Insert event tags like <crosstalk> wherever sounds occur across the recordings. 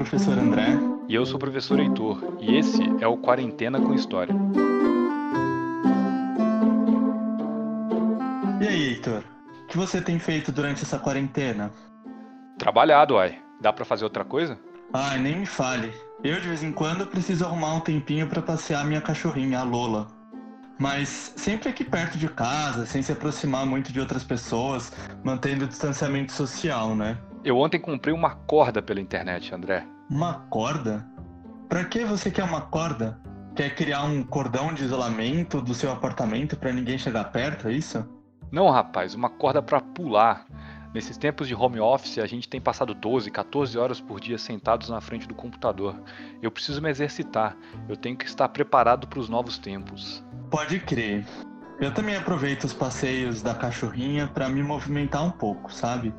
professor André. E eu sou o professor Heitor. E esse é o Quarentena com História. E aí, Heitor? O que você tem feito durante essa quarentena? Trabalhado, uai. Dá pra fazer outra coisa? Ai, nem me fale. Eu, de vez em quando, preciso arrumar um tempinho para passear minha cachorrinha, a Lola. Mas sempre aqui perto de casa, sem se aproximar muito de outras pessoas, mantendo o distanciamento social, né? Eu ontem comprei uma corda pela internet, André. Uma corda? Pra que você quer uma corda? Quer criar um cordão de isolamento do seu apartamento para ninguém chegar perto, é isso? Não, rapaz, uma corda para pular. Nesses tempos de home office, a gente tem passado 12, 14 horas por dia sentados na frente do computador. Eu preciso me exercitar. Eu tenho que estar preparado para os novos tempos. Pode crer. Eu também aproveito os passeios da cachorrinha para me movimentar um pouco, sabe?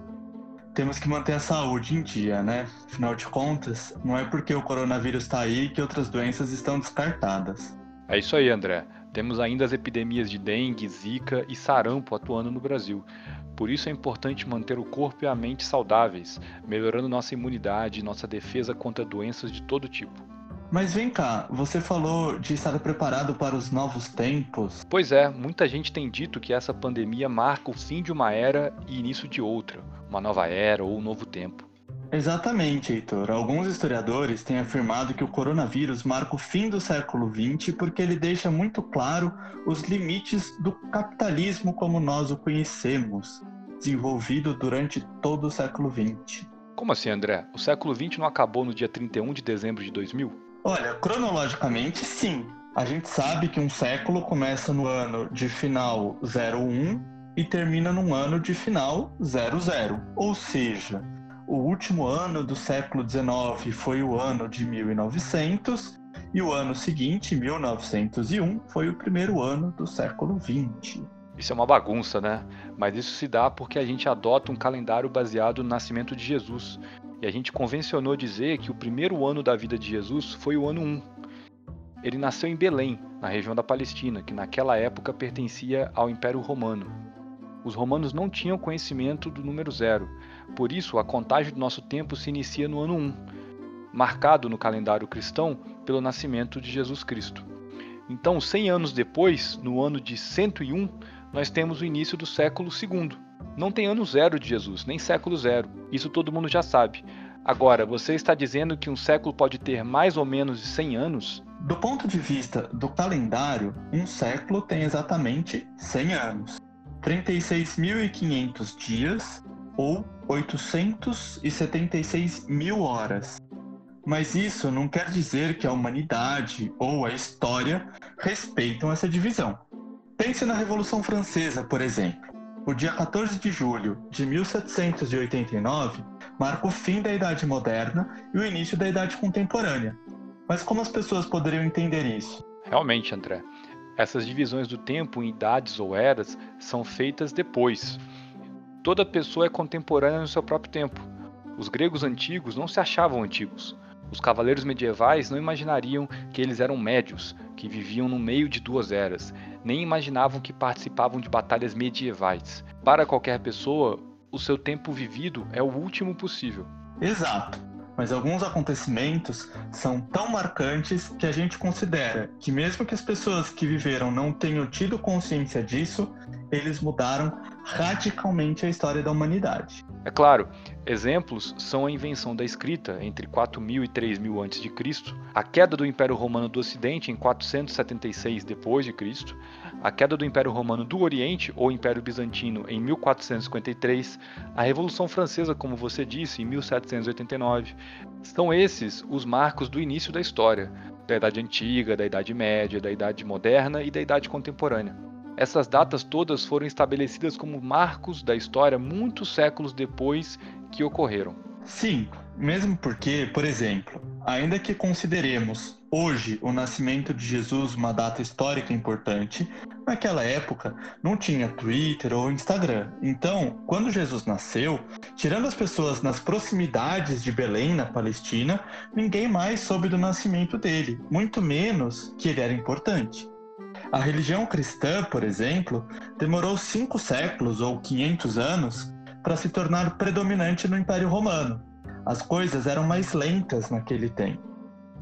Temos que manter a saúde em dia, né? Afinal de contas, não é porque o coronavírus está aí que outras doenças estão descartadas. É isso aí, André. Temos ainda as epidemias de dengue, zika e sarampo atuando no Brasil. Por isso é importante manter o corpo e a mente saudáveis, melhorando nossa imunidade e nossa defesa contra doenças de todo tipo. Mas vem cá, você falou de estar preparado para os novos tempos. Pois é, muita gente tem dito que essa pandemia marca o fim de uma era e início de outra, uma nova era ou um novo tempo. Exatamente, Heitor. Alguns historiadores têm afirmado que o coronavírus marca o fim do século XX porque ele deixa muito claro os limites do capitalismo como nós o conhecemos, desenvolvido durante todo o século XX. Como assim, André? O século XX não acabou no dia 31 de dezembro de 2000? Olha, cronologicamente, sim. A gente sabe que um século começa no ano de final 01 e termina num ano de final 00. Ou seja, o último ano do século 19 foi o ano de 1900 e o ano seguinte, 1901, foi o primeiro ano do século 20. Isso é uma bagunça, né? Mas isso se dá porque a gente adota um calendário baseado no nascimento de Jesus, e a gente convencionou dizer que o primeiro ano da vida de Jesus foi o ano 1. Ele nasceu em Belém, na região da Palestina, que naquela época pertencia ao Império Romano. Os romanos não tinham conhecimento do número zero, por isso a contagem do nosso tempo se inicia no ano 1, marcado no calendário cristão pelo nascimento de Jesus Cristo. Então, 100 anos depois, no ano de 101, nós temos o início do século II, não tem ano zero de Jesus, nem século zero. Isso todo mundo já sabe. Agora, você está dizendo que um século pode ter mais ou menos de 100 anos? Do ponto de vista do calendário, um século tem exatamente 100 anos. 36.500 dias ou 876 mil horas. Mas isso não quer dizer que a humanidade ou a história respeitam essa divisão. Pense na Revolução Francesa, por exemplo. O dia 14 de julho de 1789 marca o fim da Idade Moderna e o início da Idade Contemporânea. Mas como as pessoas poderiam entender isso? Realmente, André. Essas divisões do tempo em idades ou eras são feitas depois. Toda pessoa é contemporânea no seu próprio tempo. Os gregos antigos não se achavam antigos. Os cavaleiros medievais não imaginariam que eles eram médios, que viviam no meio de duas eras, nem imaginavam que participavam de batalhas medievais. Para qualquer pessoa, o seu tempo vivido é o último possível. Exato. Mas alguns acontecimentos são tão marcantes que a gente considera que, mesmo que as pessoas que viveram não tenham tido consciência disso, eles mudaram radicalmente a história da humanidade. É claro, exemplos são a invenção da escrita entre 4000 e 3000 a.C., a queda do Império Romano do Ocidente em 476 d.C., a queda do Império Romano do Oriente ou Império Bizantino em 1453, a Revolução Francesa, como você disse, em 1789. São esses os marcos do início da história, da Idade Antiga, da Idade Média, da Idade Moderna e da Idade Contemporânea. Essas datas todas foram estabelecidas como marcos da história muitos séculos depois que ocorreram. Sim, mesmo porque, por exemplo, ainda que consideremos hoje o nascimento de Jesus uma data histórica importante, naquela época não tinha Twitter ou Instagram. Então, quando Jesus nasceu, tirando as pessoas nas proximidades de Belém, na Palestina, ninguém mais soube do nascimento dele, muito menos que ele era importante. A religião cristã, por exemplo, demorou cinco séculos ou 500 anos para se tornar predominante no Império Romano. As coisas eram mais lentas naquele tempo.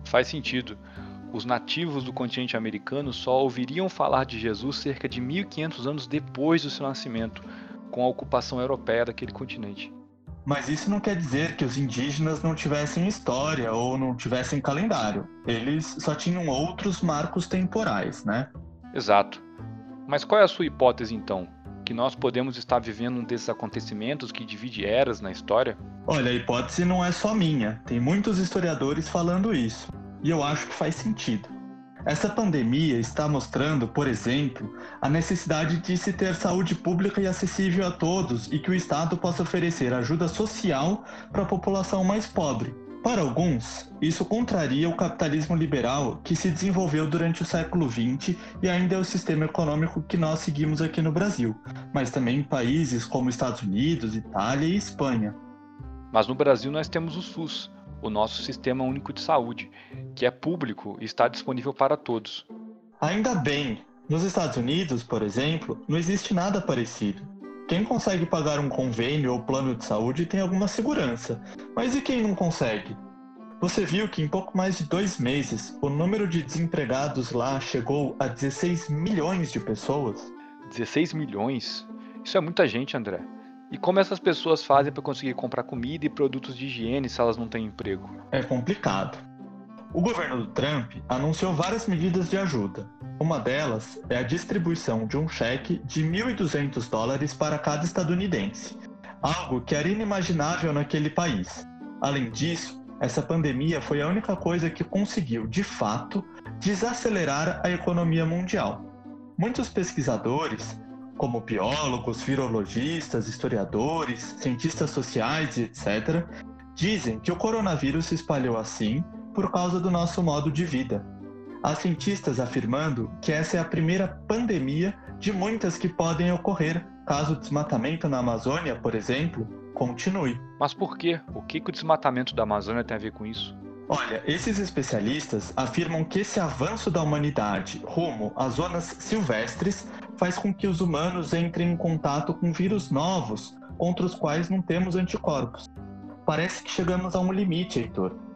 Faz sentido. Os nativos do continente americano só ouviriam falar de Jesus cerca de 1500 anos depois do seu nascimento, com a ocupação europeia daquele continente. Mas isso não quer dizer que os indígenas não tivessem história ou não tivessem calendário. Eles só tinham outros marcos temporais, né? Exato. Mas qual é a sua hipótese então? Que nós podemos estar vivendo um desses acontecimentos que divide eras na história? Olha, a hipótese não é só minha. Tem muitos historiadores falando isso. E eu acho que faz sentido. Essa pandemia está mostrando, por exemplo, a necessidade de se ter saúde pública e acessível a todos e que o Estado possa oferecer ajuda social para a população mais pobre. Para alguns, isso contraria o capitalismo liberal que se desenvolveu durante o século XX e ainda é o sistema econômico que nós seguimos aqui no Brasil, mas também em países como Estados Unidos, Itália e Espanha. Mas no Brasil nós temos o SUS, o nosso Sistema Único de Saúde, que é público e está disponível para todos. Ainda bem! Nos Estados Unidos, por exemplo, não existe nada parecido. Quem consegue pagar um convênio ou plano de saúde tem alguma segurança, mas e quem não consegue? Você viu que em pouco mais de dois meses o número de desempregados lá chegou a 16 milhões de pessoas? 16 milhões? Isso é muita gente, André. E como essas pessoas fazem para conseguir comprar comida e produtos de higiene se elas não têm emprego? É complicado. O governo do Trump anunciou várias medidas de ajuda. Uma delas é a distribuição de um cheque de 1.200 dólares para cada estadunidense, algo que era inimaginável naquele país. Além disso, essa pandemia foi a única coisa que conseguiu, de fato, desacelerar a economia mundial. Muitos pesquisadores como biólogos, virologistas, historiadores, cientistas sociais etc., dizem que o coronavírus se espalhou assim por causa do nosso modo de vida. Há cientistas afirmando que essa é a primeira pandemia de muitas que podem ocorrer caso o desmatamento na Amazônia, por exemplo, continue. Mas por quê? O que, que o desmatamento da Amazônia tem a ver com isso? Olha, esses especialistas afirmam que esse avanço da humanidade rumo às zonas silvestres faz com que os humanos entrem em contato com vírus novos contra os quais não temos anticorpos. Parece que chegamos a um limite, Heitor.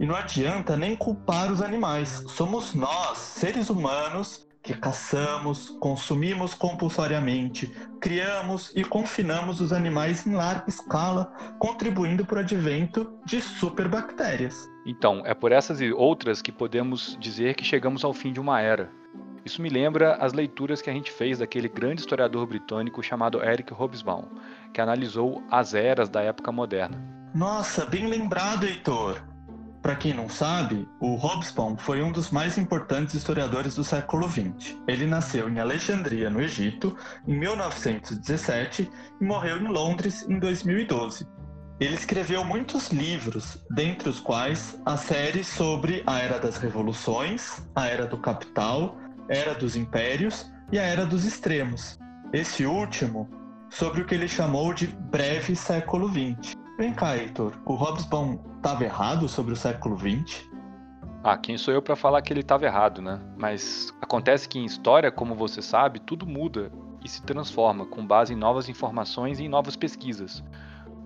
E não adianta nem culpar os animais. Somos nós, seres humanos, que caçamos, consumimos compulsoriamente, criamos e confinamos os animais em larga escala, contribuindo para o advento de superbactérias. Então, é por essas e outras que podemos dizer que chegamos ao fim de uma era. Isso me lembra as leituras que a gente fez daquele grande historiador britânico chamado Eric Hobsbawm, que analisou as eras da época moderna. Nossa, bem lembrado, Heitor! Para quem não sabe, o Hobsbawm foi um dos mais importantes historiadores do século XX. Ele nasceu em Alexandria, no Egito, em 1917 e morreu em Londres em 2012. Ele escreveu muitos livros, dentre os quais a série sobre a Era das Revoluções, a Era do Capital era dos Impérios e a Era dos Extremos. Esse último sobre o que ele chamou de breve século XX. Vem cá, Heitor, o Hobsbawm estava errado sobre o século XX? Ah, quem sou eu para falar que ele estava errado, né? Mas acontece que em história, como você sabe, tudo muda e se transforma com base em novas informações e em novas pesquisas.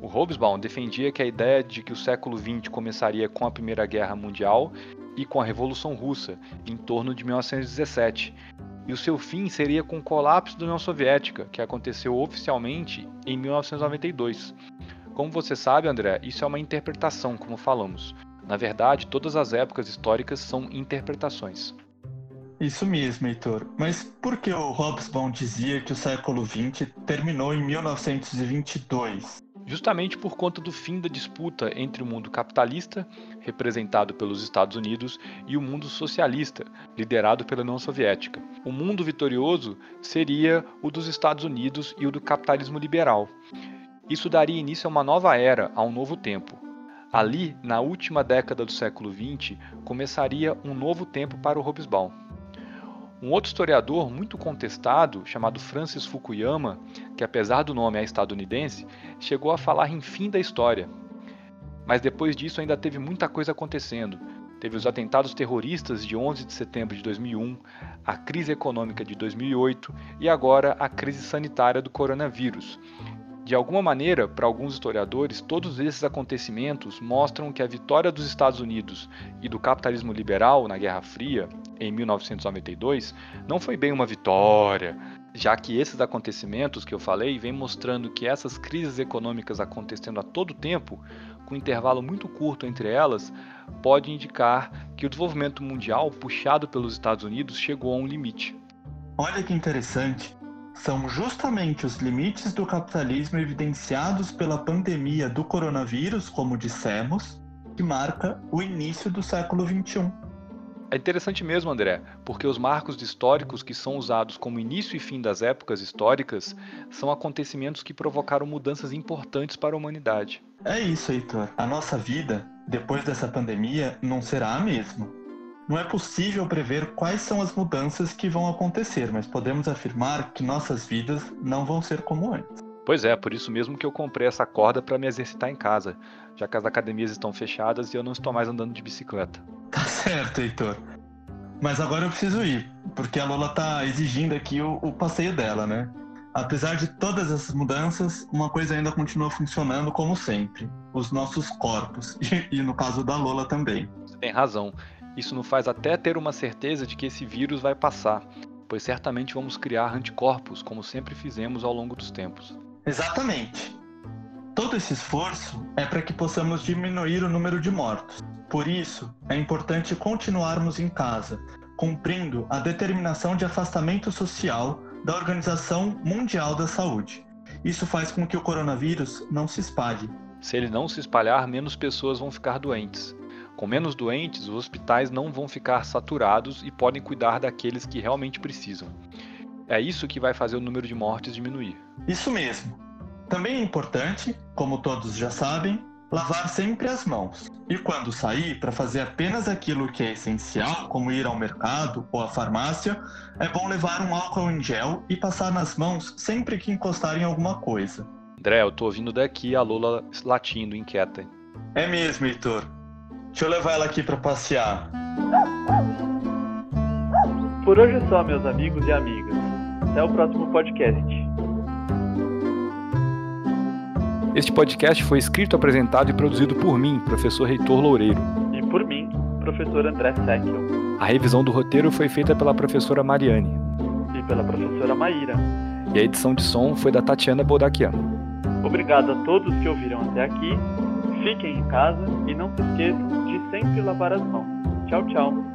O Hobsbawm defendia que a ideia de que o século XX começaria com a Primeira Guerra Mundial e com a Revolução Russa, em torno de 1917, e o seu fim seria com o colapso da União Soviética, que aconteceu oficialmente em 1992. Como você sabe, André, isso é uma interpretação, como falamos. Na verdade, todas as épocas históricas são interpretações. Isso mesmo, Heitor. Mas por que o Hobsbawm dizia que o século XX terminou em 1922? justamente por conta do fim da disputa entre o mundo capitalista, representado pelos Estados Unidos, e o mundo socialista, liderado pela União Soviética. O mundo vitorioso seria o dos Estados Unidos e o do capitalismo liberal. Isso daria início a uma nova era, a um novo tempo. Ali, na última década do século XX, começaria um novo tempo para o Hobsbawm. Um outro historiador muito contestado, chamado Francis Fukuyama, que apesar do nome é estadunidense, chegou a falar em fim da história. Mas depois disso ainda teve muita coisa acontecendo. Teve os atentados terroristas de 11 de setembro de 2001, a crise econômica de 2008 e agora a crise sanitária do coronavírus. De alguma maneira, para alguns historiadores, todos esses acontecimentos mostram que a vitória dos Estados Unidos e do capitalismo liberal na Guerra Fria, em 1992, não foi bem uma vitória, já que esses acontecimentos que eu falei vêm mostrando que essas crises econômicas acontecendo a todo tempo, com um intervalo muito curto entre elas, pode indicar que o desenvolvimento mundial puxado pelos Estados Unidos chegou a um limite. Olha que interessante. São justamente os limites do capitalismo evidenciados pela pandemia do coronavírus, como dissemos, que marca o início do século XXI. É interessante mesmo, André, porque os marcos históricos que são usados como início e fim das épocas históricas são acontecimentos que provocaram mudanças importantes para a humanidade. É isso, Heitor. A nossa vida, depois dessa pandemia, não será a mesma. Não é possível prever quais são as mudanças que vão acontecer, mas podemos afirmar que nossas vidas não vão ser como antes. Pois é, por isso mesmo que eu comprei essa corda para me exercitar em casa, já que as academias estão fechadas e eu não estou mais andando de bicicleta. <laughs> Tá certo, Heitor. Mas agora eu preciso ir, porque a Lola tá exigindo aqui o, o passeio dela, né? Apesar de todas essas mudanças, uma coisa ainda continua funcionando como sempre: os nossos corpos. <laughs> E, e no caso da Lola também. Você tem razão. Isso nos faz até ter uma certeza de que esse vírus vai passar, pois certamente vamos criar anticorpos, como sempre fizemos ao longo dos tempos. Exatamente. Todo esse esforço é para que possamos diminuir o número de mortos. Por isso, é importante continuarmos em casa, cumprindo a determinação de afastamento social da Organização Mundial da Saúde. Isso faz com que o coronavírus não se espalhe. Se ele não se espalhar, menos pessoas vão ficar doentes. Com menos doentes, os hospitais não vão ficar saturados e podem cuidar daqueles que realmente precisam. É isso que vai fazer o número de mortes diminuir. Isso mesmo. Também é importante, como todos já sabem, lavar sempre as mãos. E quando sair, para fazer apenas aquilo que é essencial, como ir ao mercado ou à farmácia, é bom levar um álcool em gel e passar nas mãos sempre que encostar em alguma coisa. André, eu tô ouvindo daqui a Lola latindo, inquieta. É mesmo, Heitor. Deixa eu levar ela aqui para passear. Por hoje é só, meus amigos e amigas. Até o próximo podcast. Este podcast foi escrito, apresentado e produzido por mim, professor Reitor Loureiro. E por mim, professor André Seckel. A revisão do roteiro foi feita pela professora Mariane. E pela professora Maíra. E a edição de som foi da Tatiana Bodakian. Obrigado a todos que ouviram até aqui Fiquem em casa e não se esqueçam de sempre lavar as mãos. Tchau, tchau.